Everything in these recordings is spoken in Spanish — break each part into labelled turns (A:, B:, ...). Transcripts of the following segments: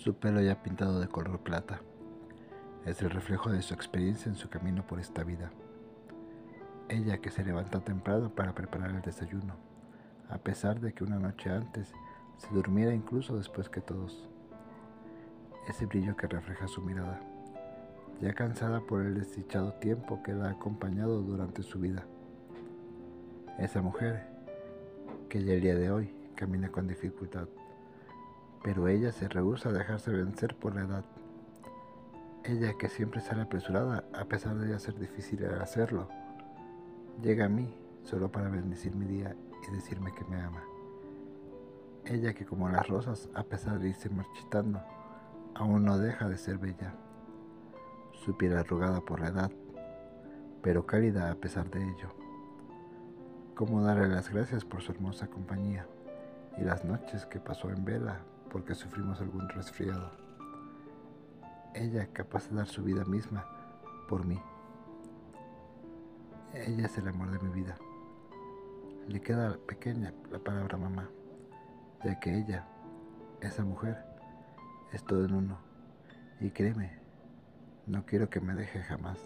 A: Su pelo ya pintado de color plata es el reflejo de su experiencia en su camino por esta vida. Ella que se levanta temprano para preparar el desayuno, a pesar de que una noche antes se durmiera incluso después que todos. Ese brillo que refleja su mirada, ya cansada por el desdichado tiempo que la ha acompañado durante su vida. Esa mujer que ya el día de hoy camina con dificultad, pero ella se rehúsa a dejarse vencer por la edad. Ella que siempre sale apresurada a pesar de ya ser difícil hacerlo, llega a mí solo para bendecir mi día y decirme que me ama. Ella que como las rosas, a pesar de irse marchitando, aún no deja de ser bella. Su piel arrugada por la edad, pero cálida a pesar de ello. Cómo darle las gracias por su hermosa compañía y las noches que pasó en vela porque sufrimos algún resfriado. Ella capaz de dar su vida misma por mí. Ella es el amor de mi vida. Le queda pequeña la palabra mamá, ya que ella, esa mujer, es todo en uno. Y créeme, no quiero que me deje jamás,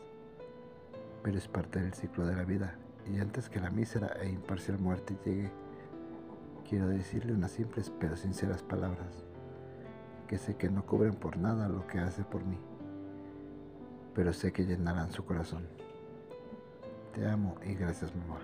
A: pero es parte del ciclo de la vida y antes que la mísera e imparcial muerte llegue, quiero decirle unas simples pero sinceras palabras, que sé que no cubren por nada lo que hace por mí, pero sé que llenarán su corazón. Te amo y gracias mamá.